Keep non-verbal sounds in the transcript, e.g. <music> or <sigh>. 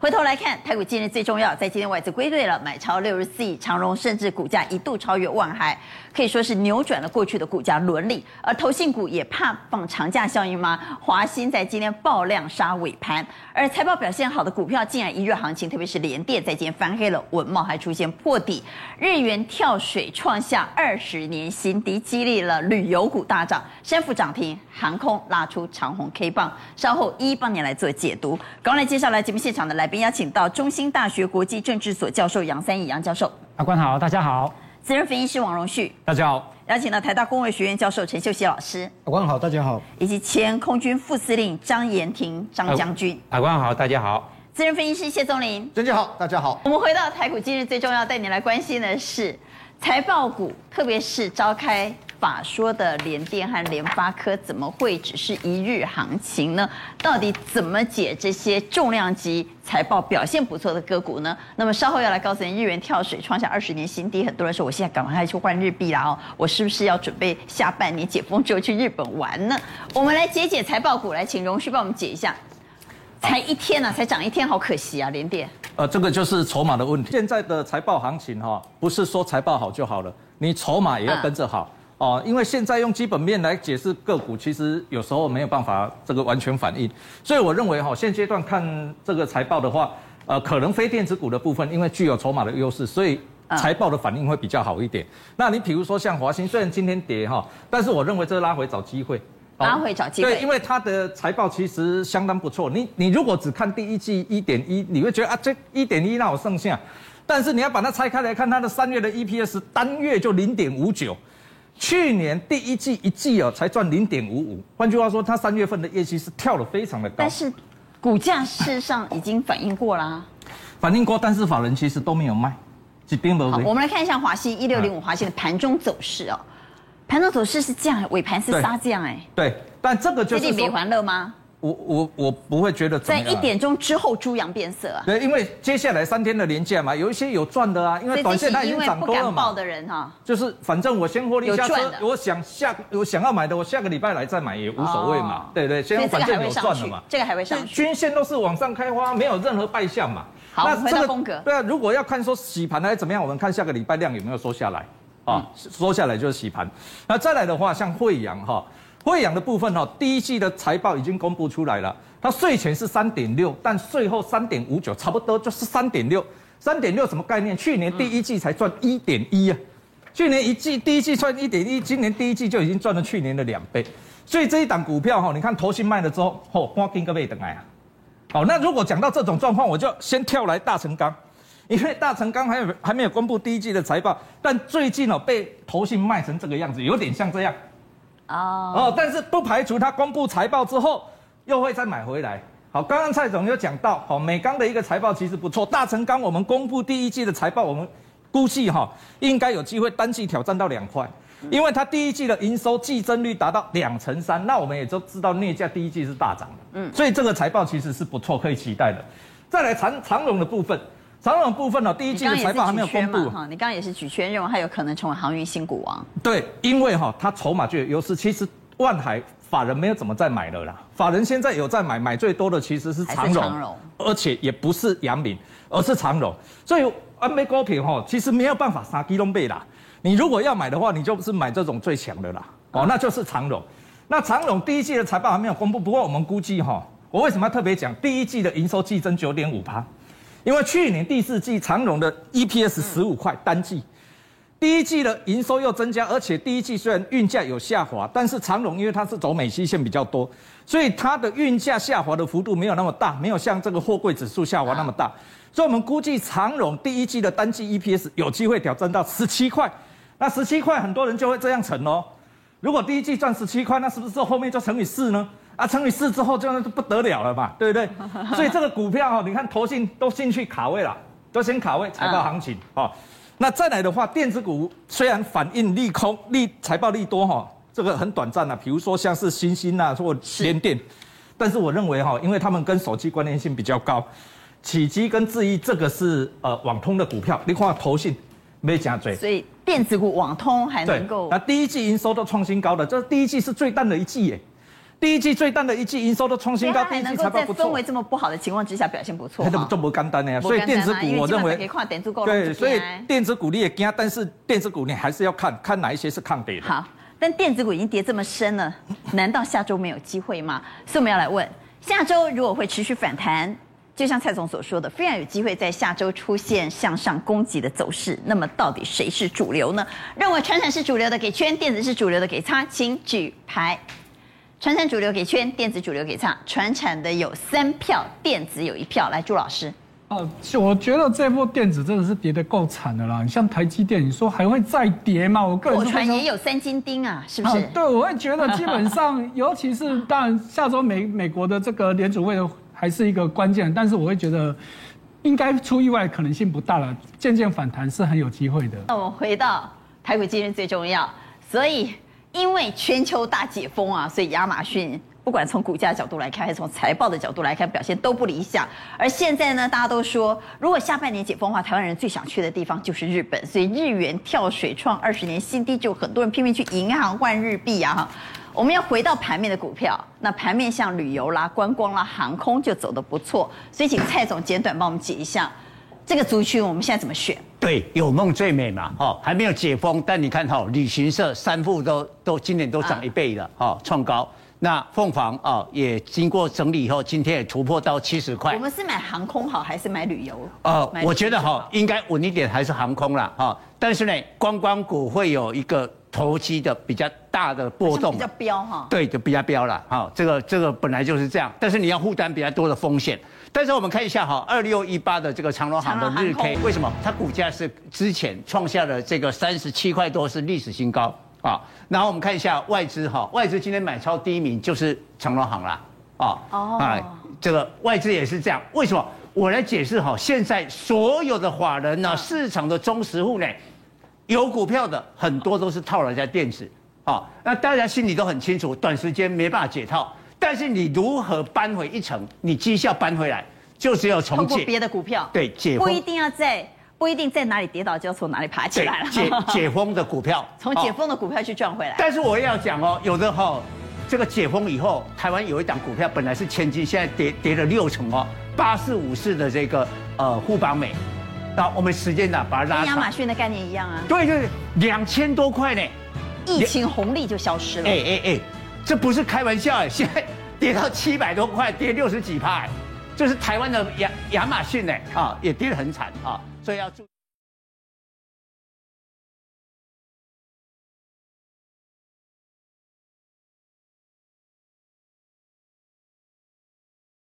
回头来看台股今日最重要，在今天外资归队了，买超六十四亿，长荣甚至股价一度超越万海，可以说是扭转了过去的股价伦理。而投信股也怕放长假效应吗？华兴在今天爆量杀尾盘，而财报表现好的股票竟然一日行情，特别是联电在今天翻黑了，稳懋还出现破底，日元跳水创下二十年新低，激励了旅游股大涨，升幅涨停，航空拉出长红 K 棒。稍后一一帮你来做解读。刚来介绍来节目现场的来。并邀请到中兴大学国际政治所教授杨三益杨教授，阿官好，大家好。资深分析师王荣旭，大家好。邀请到台大工卫学院教授陈秀熙老师，阿官好，大家好。以及前空军副司令张延廷张将军，阿官好，大家好。资深分析师谢宗林，大家好，大家好。我们回到台股，今日最重要带你来关心的是财报股，特别是召开。法说的联电和联发科怎么会只是一日行情呢？到底怎么解这些重量级财报表现不错的个股呢？那么稍后要来告诉你，日元跳水创下二十年新低，很多人说我现在赶快去换日币啦哦，我是不是要准备下半年解封之后去日本玩呢？我们来解解财报股，来请荣旭帮我们解一下。才一天啊，才涨一天，好可惜啊，联电。呃，这个就是筹码的问题。现在的财报行情哈，不是说财报好就好了，你筹码也要跟着好。嗯哦，因为现在用基本面来解释个股，其实有时候没有办法这个完全反映，所以我认为哈，现阶段看这个财报的话，呃，可能非电子股的部分，因为具有筹码的优势，所以财报的反应会比较好一点。那你比如说像华兴，虽然今天跌哈，但是我认为这拉回找机会，拉回找机会，对，因为它的财报其实相当不错。你你如果只看第一季一点一，你会觉得啊，这一点一那我剩下，但是你要把它拆开来看，它的三月的 EPS 单月就零点五九。去年第一季一季哦，才赚零点五五。换句话说，它三月份的业绩是跳得非常的高。但是，股价事实上已经反映过啦。反映过，但是法人其实都没有卖，只盯不。好，我们来看一下华西一六零五华西的盘中走势哦。盘中走势是这样，尾盘是杀这样哎。对，但这个就是。最近美环乐吗？我我我不会觉得怎么样。在一点钟之后，猪羊变色啊。对，因为接下来三天的连假嘛，有一些有赚的啊，因为短线它已经涨多了嘛。的人哈，就是反正我先获利下车，我想下我想要买的，我下个礼拜来再买也无所谓嘛。对对，先反正有赚的嘛。这个还会上去。均线都是往上开花，没有任何败相嘛。好，回到风格。对啊，如果要看说洗盘还是怎么样，我们看下个礼拜量有没有缩下来啊？缩下来就是洗盘。那再来的话，像惠阳哈，慧洋的部分哈，第一季的财报已经公布出来了。它税前是三点六，但税后三点五九，差不多就是三点六。三点六什么概念？去年第一季才赚一点一啊，去年一季第一季赚一点一，今年第一季就已经赚了去年的两倍。所以这一档股票哈，你看投信卖了之后，嚯，光跟个位等来啊。好，那如果讲到这种状况，我就先跳来大成钢，因为大成钢还有还没有公布第一季的财报，但最近哦被投信卖成这个样子，有点像这样。哦哦，但是不排除它公布财报之后。又会再买回来。好，刚刚蔡总有讲到，好，美钢的一个财报其实不错。大成钢我们公布第一季的财报，我们估计哈应该有机会单季挑战到两块，因为它第一季的营收季增率达到两成三。那我们也都知道镍价第一季是大涨的，嗯，所以这个财报其实是不错，可以期待的。再来长长荣的部分，长荣部分呢，第一季的财报还没有公布哈。你刚刚也是举圈认为它有可能成为航运新股王。对，因为哈它筹码就有优势，其实万海。法人没有怎么在买了啦，法人现在有在买，买最多的其实是长荣，而且也不是阳明，而是长荣。所以安倍高品哈，其实没有办法杀基隆贝啦。你如果要买的话，你就是买这种最强的啦，哦，那就是长荣。那长荣第一季的财报还没有公布，不过我们估计哈，我为什么要特别讲第一季的营收季增九点五趴？因为去年第四季长荣的 EPS 十五块单季。第一季的营收又增加，而且第一季虽然运价有下滑，但是长荣因为它是走美西线比较多，所以它的运价下滑的幅度没有那么大，没有像这个货柜指数下滑那么大，所以我们估计长荣第一季的单季 EPS 有机会挑战到十七块。那十七块很多人就会这样乘哦，如果第一季赚十七块，那是不是后面就乘以四呢？啊，乘以四之后就不得了了嘛，对不对？<laughs> 所以这个股票哈，你看投信都进去卡位了，都先卡位财报行情啊。那再来的话，电子股虽然反应利空、利财报利多哈，这个很短暂啊。比如说像是欣兴啊或联电，但是我认为哈，因为他们跟手机关联性比较高，启基跟智易这个是呃网通的股票，你看投信没加追，所以电子股网通还能够。那第一季营收都创新高的，这第一季是最淡的一季耶。第一季最淡的一季营收都创新高，第一季财报不错。在氛围这么不好的情况之下表现不错，这么这么简单的呀。所以电子股我认为对，所以电子股你也惊，但是电子股你还是要看看哪一些是抗跌的。好，但电子股已经跌这么深了，难道下周没有机会吗？所以我们要来问，下周如果会持续反弹，就像蔡总所说的，非常有机会在下周出现向上攻击的走势。那么到底谁是主流呢？认为传产是主流的给圈，电子是主流的给叉，请举牌。传产主流给圈，电子主流给叉。传产的有三票，电子有一票。来，朱老师。哦，我觉得这波电子真的是跌得够惨的啦。你像台积电，你说还会再跌吗？我个人。传也有三金钉啊，是不是？啊、对，我会觉得基本上，<laughs> 尤其是当然下周美美国的这个联储会的还是一个关键，但是我会觉得应该出意外可能性不大了，渐渐反弹是很有机会的。那我们回到台股今天最重要，所以。因为全球大解封啊，所以亚马逊不管从股价角度来看，还是从财报的角度来看，表现都不理想。而现在呢，大家都说，如果下半年解封的话，台湾人最想去的地方就是日本，所以日元跳水创二十年新低，就很多人拼命去银行换日币啊。我们要回到盘面的股票，那盘面像旅游啦、观光啦、航空就走得不错，所以请蔡总简短帮我们解一下。这个族群我们现在怎么选？对，有梦最美嘛，哈，还没有解封，但你看哈，旅行社三富都都今年都涨一倍了，哈，创高。那凤凰啊，也经过整理以后，今天也突破到七十块。我们是买航空好，还是买旅游？呃，我觉得哈，应该稳一点，还是航空啦，哈。但是呢，观光股会有一个投机的比较大的波动，比较飙哈。对，就比较飙了，哈。这个这个本来就是这样，但是你要负担比较多的风险。但是我们看一下哈，二六一八的这个长隆行的日 K，为什么它股价是之前创下了这个三十七块多是历史新高啊？然后我们看一下外资哈，外资今天买超第一名就是长隆行啦啊啊，这个外资也是这样。为什么？我来解释哈，现在所有的法人呢，市场的中实户呢，有股票的很多都是套了一家电子啊，那大家心里都很清楚，短时间没办法解套。但是你如何扳回一城？你绩效扳回来，就只有从解。别的股票。对，解。不一定要在，不一定在哪里跌倒就要从哪里爬起来了。解 <laughs> 解封的股票，从解封的股票去赚回来。但是我也要讲哦，有的哈，这个解封以后，台湾有一档股票本来是千金，现在跌跌了六成哦，八四五四的这个呃富邦美，那我们时间呢把它拉长。跟亚马逊的概念一样啊。对对对，两千多块呢，疫情红利就消失了。哎哎哎。这不是开玩笑哎，<laughs> 现在跌到七百多块，跌六十几趴，这是台湾的亚亚马逊呢啊，也跌得很惨啊，所以要注意。